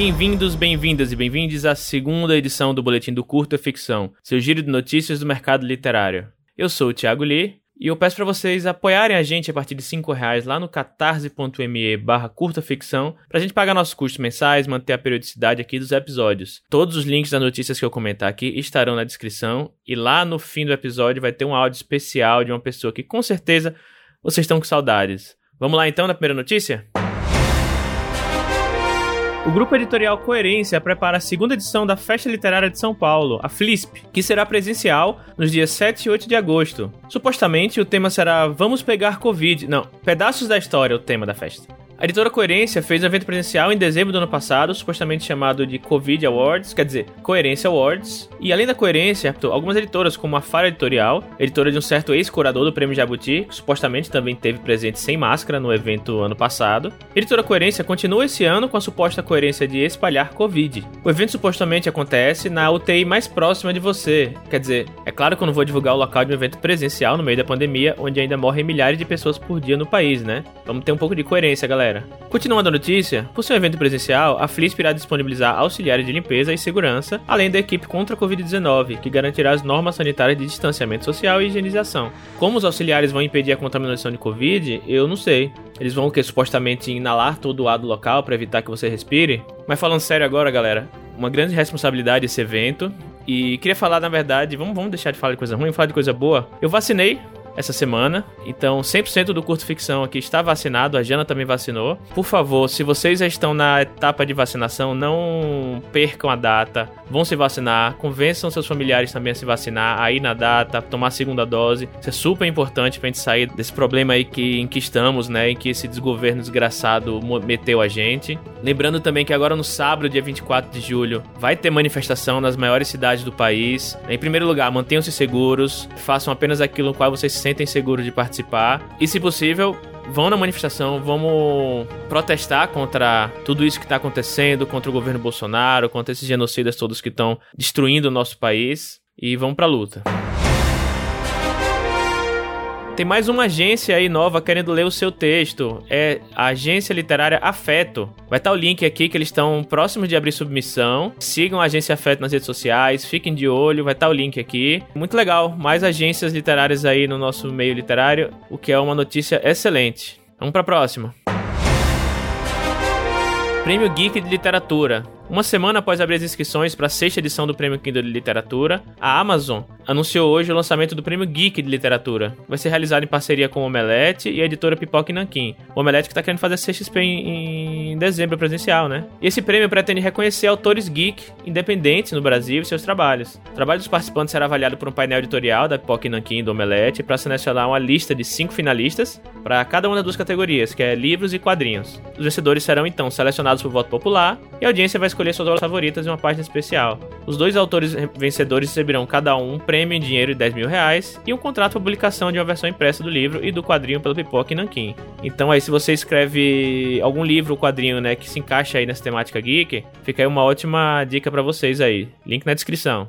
Bem-vindos, bem-vindas e bem-vindes à segunda edição do Boletim do Curta Ficção, seu giro de notícias do mercado literário. Eu sou o Thiago Lee e eu peço para vocês apoiarem a gente a partir de 5 reais lá no catarse.me barra curta ficção pra gente pagar nossos custos mensais, manter a periodicidade aqui dos episódios. Todos os links das notícias que eu comentar aqui estarão na descrição e lá no fim do episódio vai ter um áudio especial de uma pessoa que com certeza vocês estão com saudades. Vamos lá então na primeira notícia? O grupo editorial Coerência prepara a segunda edição da Festa Literária de São Paulo, a FLISP, que será presencial nos dias 7 e 8 de agosto. Supostamente o tema será Vamos pegar Covid. Não, Pedaços da História, o tema da festa. A editora Coerência fez um evento presencial em dezembro do ano passado, supostamente chamado de Covid Awards, quer dizer, Coerência Awards. E além da Coerência, algumas editoras, como a Fara Editorial, editora de um certo ex-curador do Prêmio Jabuti, que supostamente também teve presente sem máscara no evento ano passado. A editora Coerência continua esse ano com a suposta coerência de espalhar Covid. O evento supostamente acontece na UTI mais próxima de você. Quer dizer, é claro que eu não vou divulgar o local de um evento presencial no meio da pandemia, onde ainda morrem milhares de pessoas por dia no país, né? Vamos ter um pouco de coerência, galera galera. Continuando a notícia, por ser um evento presencial, a FLISP irá disponibilizar auxiliares de limpeza e segurança, além da equipe contra a Covid-19, que garantirá as normas sanitárias de distanciamento social e higienização. Como os auxiliares vão impedir a contaminação de Covid, eu não sei. Eles vão o que supostamente inalar todo o ar do local para evitar que você respire? Mas falando sério agora, galera, uma grande responsabilidade esse evento. E queria falar, na verdade, vamos, vamos deixar de falar de coisa ruim, falar de coisa boa. Eu vacinei essa semana. Então, 100% do curto ficção aqui está vacinado, a Jana também vacinou. Por favor, se vocês já estão na etapa de vacinação, não percam a data, vão se vacinar, convençam seus familiares também a se vacinar, aí na data, tomar a segunda dose. Isso é super importante pra gente sair desse problema aí que, em que estamos, né, em que esse desgoverno desgraçado meteu a gente. Lembrando também que agora no sábado, dia 24 de julho, vai ter manifestação nas maiores cidades do país. Em primeiro lugar, mantenham-se seguros, façam apenas aquilo no qual vocês se sentem seguros de participar. E, se possível, vão na manifestação, vamos protestar contra tudo isso que está acontecendo, contra o governo Bolsonaro, contra esses genocidas todos que estão destruindo o nosso país. E vamos pra luta. Tem mais uma agência aí nova querendo ler o seu texto. É a agência literária Afeto. Vai estar o link aqui que eles estão próximos de abrir submissão. Sigam a agência Afeto nas redes sociais, fiquem de olho, vai estar o link aqui. Muito legal, mais agências literárias aí no nosso meio literário, o que é uma notícia excelente. Vamos para a próxima. Prêmio Geek de Literatura. Uma semana após abrir as inscrições para a sexta edição do Prêmio Kindle de Literatura, a Amazon anunciou hoje o lançamento do Prêmio Geek de Literatura. Vai ser realizado em parceria com o Omelete e a editora Pipoca Nanquim. O Omelete que está querendo fazer a CXP em, em dezembro presencial, né? E esse prêmio pretende reconhecer autores geek independentes no Brasil e seus trabalhos. O trabalho dos participantes será avaliado por um painel editorial da Pipoca e e do Omelete para selecionar uma lista de cinco finalistas para cada uma das duas categorias, que é livros e quadrinhos. Os vencedores serão então selecionados por voto popular e a audiência vai escolher suas obras favoritas em uma página especial. Os dois autores vencedores receberão cada um um prêmio em dinheiro de 10 mil reais e um contrato para publicação de uma versão impressa do livro e do quadrinho pelo Pipoca e Nankin. Então aí se você escreve algum livro ou quadrinho, né, que se encaixa aí nessa temática geek, fica aí uma ótima dica para vocês aí. Link na descrição.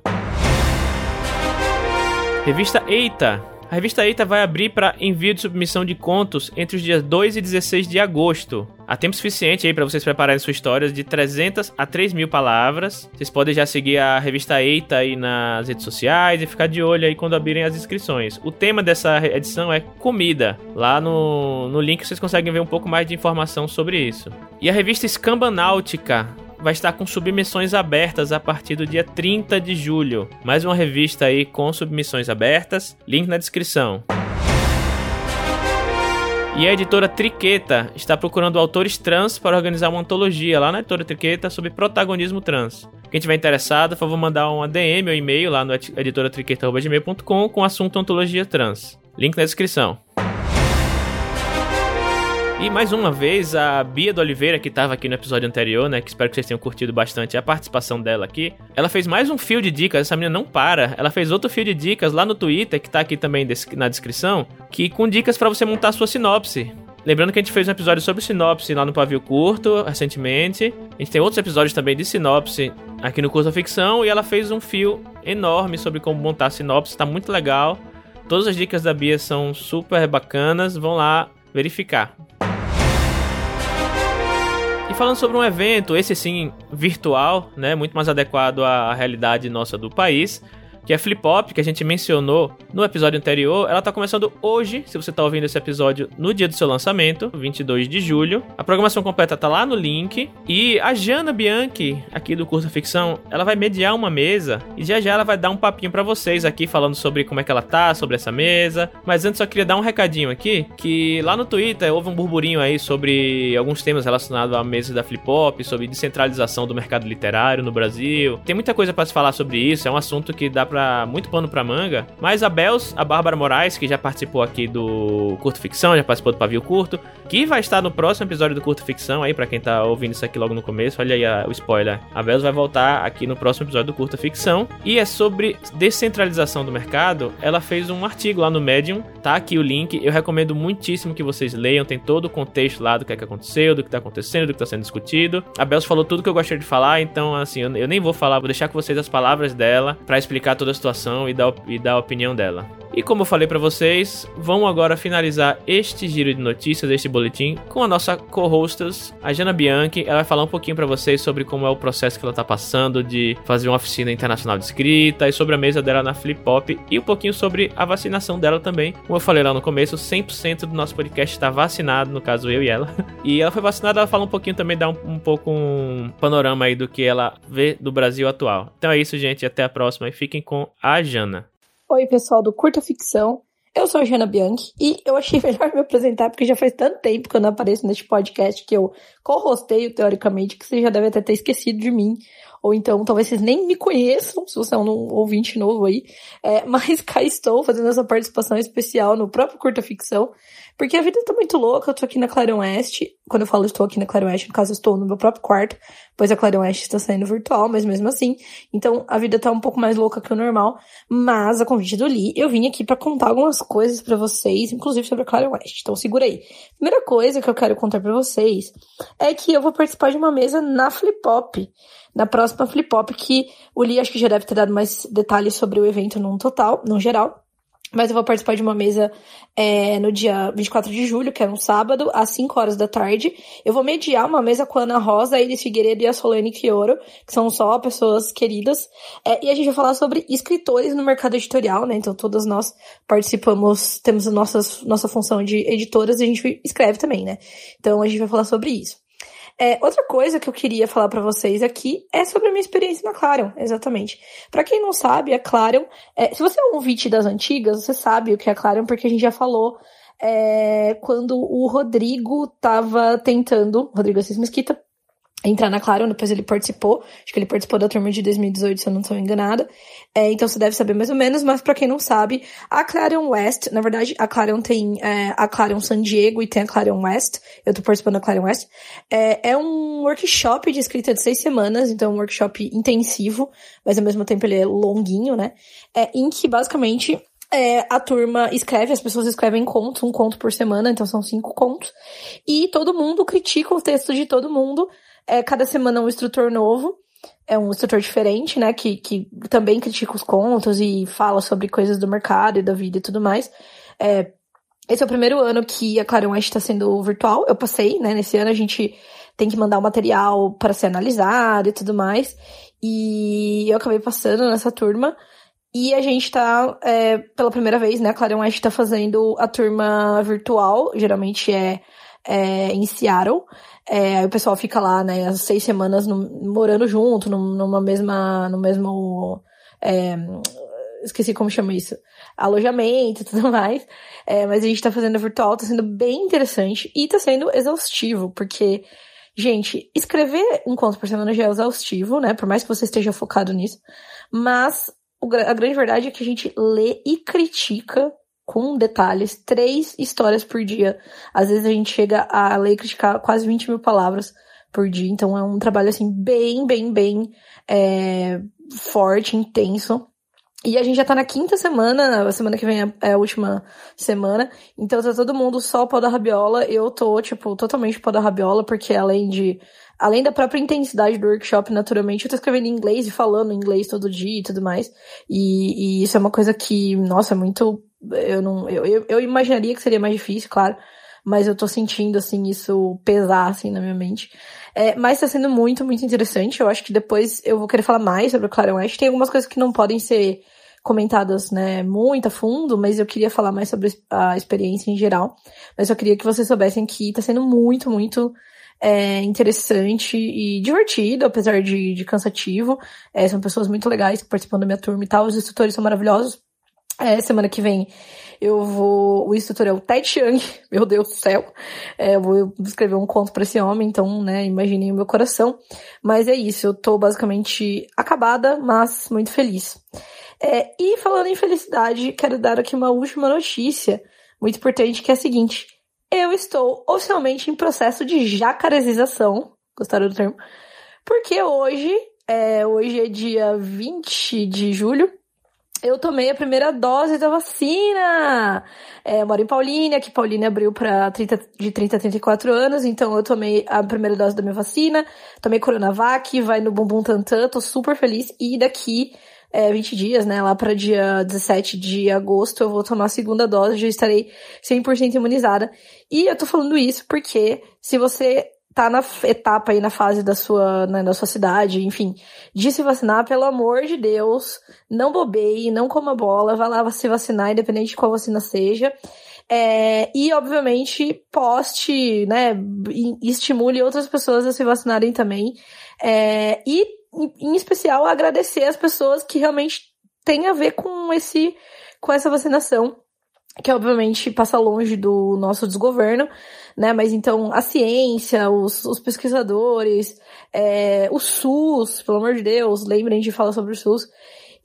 Revista Eita a revista Eita vai abrir para envio de submissão de contos entre os dias 2 e 16 de agosto. Há tempo suficiente aí para vocês prepararem suas histórias de 300 a 3 mil palavras. Vocês podem já seguir a revista Eita aí nas redes sociais e ficar de olho aí quando abrirem as inscrições. O tema dessa edição é comida. Lá no, no link vocês conseguem ver um pouco mais de informação sobre isso. E a revista Escamba Náutica vai estar com submissões abertas a partir do dia 30 de julho. Mais uma revista aí com submissões abertas, link na descrição. E a editora Triqueta está procurando autores trans para organizar uma antologia lá na editora Triqueta sobre protagonismo trans. Quem tiver interessado, por favor, mandar uma DM ou e-mail lá no editoratriqueta.gmail.com com assunto antologia trans. Link na descrição. E mais uma vez, a Bia do Oliveira, que estava aqui no episódio anterior, né? Que espero que vocês tenham curtido bastante a participação dela aqui. Ela fez mais um fio de dicas, essa menina não para. Ela fez outro fio de dicas lá no Twitter, que tá aqui também na descrição, que com dicas para você montar sua sinopse. Lembrando que a gente fez um episódio sobre sinopse lá no Pavio Curto, recentemente. A gente tem outros episódios também de sinopse aqui no Curso Ficção. E ela fez um fio enorme sobre como montar sinopse, tá muito legal. Todas as dicas da Bia são super bacanas, vão lá verificar falando sobre um evento, esse sim, virtual, né? Muito mais adequado à realidade nossa do país que é Flip Hop, que a gente mencionou no episódio anterior, ela tá começando hoje, se você tá ouvindo esse episódio no dia do seu lançamento, 22 de julho. A programação completa tá lá no link. E a Jana Bianchi, aqui do Curso Ficção, ela vai mediar uma mesa e já já ela vai dar um papinho para vocês aqui falando sobre como é que ela tá, sobre essa mesa. Mas antes só queria dar um recadinho aqui, que lá no Twitter houve um burburinho aí sobre alguns temas relacionados à mesa da Flip Hop, sobre descentralização do mercado literário no Brasil. Tem muita coisa para se falar sobre isso, é um assunto que dá para muito pano pra manga. Mas a Bels, a Bárbara Moraes, que já participou aqui do Curto Ficção, já participou do Pavio Curto, que vai estar no próximo episódio do Curto Ficção, aí para quem tá ouvindo isso aqui logo no começo, olha aí a, o spoiler. A Bels vai voltar aqui no próximo episódio do Curta Ficção. E é sobre descentralização do mercado. Ela fez um artigo lá no Medium, tá aqui o link. Eu recomendo muitíssimo que vocês leiam, tem todo o contexto lá do que, é que aconteceu, do que tá acontecendo, do que tá sendo discutido. A Bels falou tudo que eu gostaria de falar, então assim, eu, eu nem vou falar, vou deixar com vocês as palavras dela para explicar toda a situação e dar, e dar a opinião dela. E como eu falei para vocês, vamos agora finalizar este giro de notícias, este boletim, com a nossa co-hostess, a Jana Bianchi. Ela vai falar um pouquinho para vocês sobre como é o processo que ela tá passando de fazer uma oficina internacional de escrita e sobre a mesa dela na Flip Pop e um pouquinho sobre a vacinação dela também. Como eu falei lá no começo, 100% do nosso podcast está vacinado, no caso eu e ela. E ela foi vacinada, ela fala um pouquinho também, dá um, um pouco um panorama aí do que ela vê do Brasil atual. Então é isso, gente, até a próxima e fiquem com a Jana. Oi, pessoal do Curta Ficção. Eu sou a Jana Bianchi e eu achei melhor me apresentar porque já faz tanto tempo que eu não apareço neste podcast que eu co-rosteio, teoricamente, que você já deve até ter esquecido de mim. Ou então, talvez vocês nem me conheçam, se você é um ouvinte novo aí. É, mas cá estou fazendo essa participação especial no próprio Curta Ficção. Porque a vida tá muito louca, eu tô aqui na Clarion Oeste. Quando eu falo estou aqui na Clarion Oeste, no caso eu estou no meu próprio quarto, pois a Clarion Oeste está saindo virtual, mas mesmo assim. Então a vida tá um pouco mais louca que o normal. Mas a convite do Lee, eu vim aqui para contar algumas coisas para vocês, inclusive sobre a Clarion Oeste. Então segura aí. Primeira coisa que eu quero contar para vocês é que eu vou participar de uma mesa na Flip Pop na próxima Flip Pop, que o Lee acho que já deve ter dado mais detalhes sobre o evento num total, no geral. Mas eu vou participar de uma mesa é, no dia 24 de julho, que é um sábado, às 5 horas da tarde. Eu vou mediar uma mesa com a Ana Rosa, a Iris Figueiredo e a Solane Fioro, que são só pessoas queridas. É, e a gente vai falar sobre escritores no mercado editorial, né? Então todas nós participamos, temos a nossa, nossa função de editoras e a gente escreve também, né? Então a gente vai falar sobre isso. É, outra coisa que eu queria falar para vocês aqui é sobre a minha experiência na Clarion, exatamente. Para quem não sabe, a Clarion, é, se você é um ouvinte das antigas, você sabe o que é a Clarion, porque a gente já falou é, quando o Rodrigo tava tentando, Rodrigo Assis Mesquita, entrar na Clarion, depois ele participou, acho que ele participou da turma de 2018, se eu não estou enganada, é, então você deve saber mais ou menos, mas para quem não sabe, a Clarion West, na verdade, a Clarion tem é, a Clarion San Diego e tem a Clarion West, eu tô participando da Clarion West, é, é um workshop de escrita de seis semanas, então um workshop intensivo, mas ao mesmo tempo ele é longuinho, né, é, em que basicamente é, a turma escreve, as pessoas escrevem contos, um conto por semana, então são cinco contos, e todo mundo critica o texto de todo mundo, é, cada semana um instrutor novo, é um instrutor diferente, né, que, que também critica os contos e fala sobre coisas do mercado e da vida e tudo mais. É, esse é o primeiro ano que a Clarion West está sendo virtual, eu passei, né, nesse ano a gente tem que mandar o material para ser analisado e tudo mais, e eu acabei passando nessa turma, e a gente tá, é, pela primeira vez, né, a Clarion West tá fazendo a turma virtual, geralmente é, é em Seattle, é, aí o pessoal fica lá, né, as seis semanas no, morando junto, numa mesma, no mesmo, é, esqueci como chama isso, alojamento e tudo mais. É, mas a gente tá fazendo virtual, tá sendo bem interessante e tá sendo exaustivo, porque, gente, escrever um conto por semana já é exaustivo, né, por mais que você esteja focado nisso, mas a grande verdade é que a gente lê e critica com detalhes, três histórias por dia. Às vezes a gente chega a ler e criticar quase 20 mil palavras por dia. Então é um trabalho assim bem, bem, bem é, forte, intenso. E a gente já tá na quinta semana, a semana que vem é, é a última semana. Então tá todo mundo só o pau da rabiola. Eu tô, tipo, totalmente pau da rabiola, porque além de. Além da própria intensidade do workshop, naturalmente, eu tô escrevendo em inglês e falando inglês todo dia e tudo mais. E, e isso é uma coisa que, nossa, é muito eu não. Eu, eu, eu imaginaria que seria mais difícil, claro. Mas eu tô sentindo, assim, isso pesar, assim, na minha mente. É, mas tá sendo muito, muito interessante. Eu acho que depois eu vou querer falar mais sobre o Clarion West. Tem algumas coisas que não podem ser comentadas, né, muito a fundo, mas eu queria falar mais sobre a experiência em geral. Mas eu queria que vocês soubessem que tá sendo muito, muito é, interessante e divertido, apesar de, de cansativo. É, são pessoas muito legais que participam da minha turma e tal. Os instrutores são maravilhosos. É, semana que vem eu vou. O instrutor é o Ted Chiang, meu Deus do céu. É, eu vou escrever um conto para esse homem, então, né, imaginem o meu coração. Mas é isso, eu tô basicamente acabada, mas muito feliz. É, e falando em felicidade, quero dar aqui uma última notícia muito importante, que é a seguinte. Eu estou oficialmente em processo de jacaresização. Gostaram do termo? Porque hoje, é, hoje é dia 20 de julho, eu tomei a primeira dose da vacina. É, eu moro em Paulínia, que Paulínia abriu para de 30 a 34 anos, então eu tomei a primeira dose da minha vacina, tomei Coronavac, vai no bumbum tantã, tô super feliz. E daqui é, 20 dias, né, lá para dia 17 de agosto, eu vou tomar a segunda dose, já estarei 100% imunizada. E eu tô falando isso porque se você tá na etapa aí na fase da sua, né, da sua cidade, enfim, de se vacinar, pelo amor de Deus, não bobeie, não coma bola, vá lá se vacinar, independente de qual vacina seja. É, e, obviamente, poste, né, estimule outras pessoas a se vacinarem também. É, e, em especial, agradecer as pessoas que realmente têm a ver com esse, com essa vacinação que obviamente passa longe do nosso desgoverno, né? Mas então a ciência, os, os pesquisadores, é, o SUS, pelo amor de Deus, lembrem de falar sobre o SUS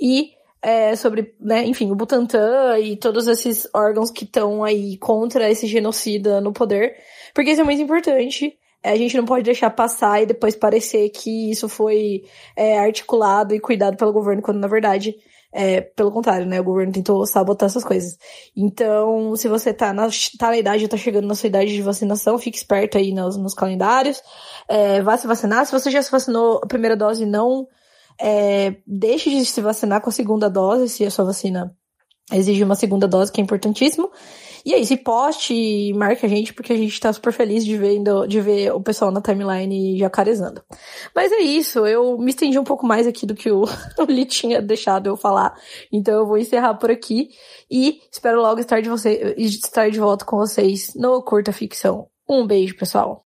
e é, sobre, né, enfim, o Butantan e todos esses órgãos que estão aí contra esse genocida no poder, porque isso é muito importante. É, a gente não pode deixar passar e depois parecer que isso foi é, articulado e cuidado pelo governo, quando na verdade é, pelo contrário, né? O governo tentou sabotar essas coisas. Então, se você tá na, tá na idade, tá chegando na sua idade de vacinação, fique esperto aí nos, nos calendários. É, vá se vacinar. Se você já se vacinou a primeira dose, não é, deixe de se vacinar com a segunda dose, se a sua vacina exige uma segunda dose, que é importantíssimo. E é isso, poste e marque a gente, porque a gente tá super feliz de ver, de ver o pessoal na timeline jacarezando. Mas é isso, eu me estendi um pouco mais aqui do que o, o Li tinha deixado eu falar. Então eu vou encerrar por aqui e espero logo estar de, você, estar de volta com vocês no Curta Ficção. Um beijo, pessoal!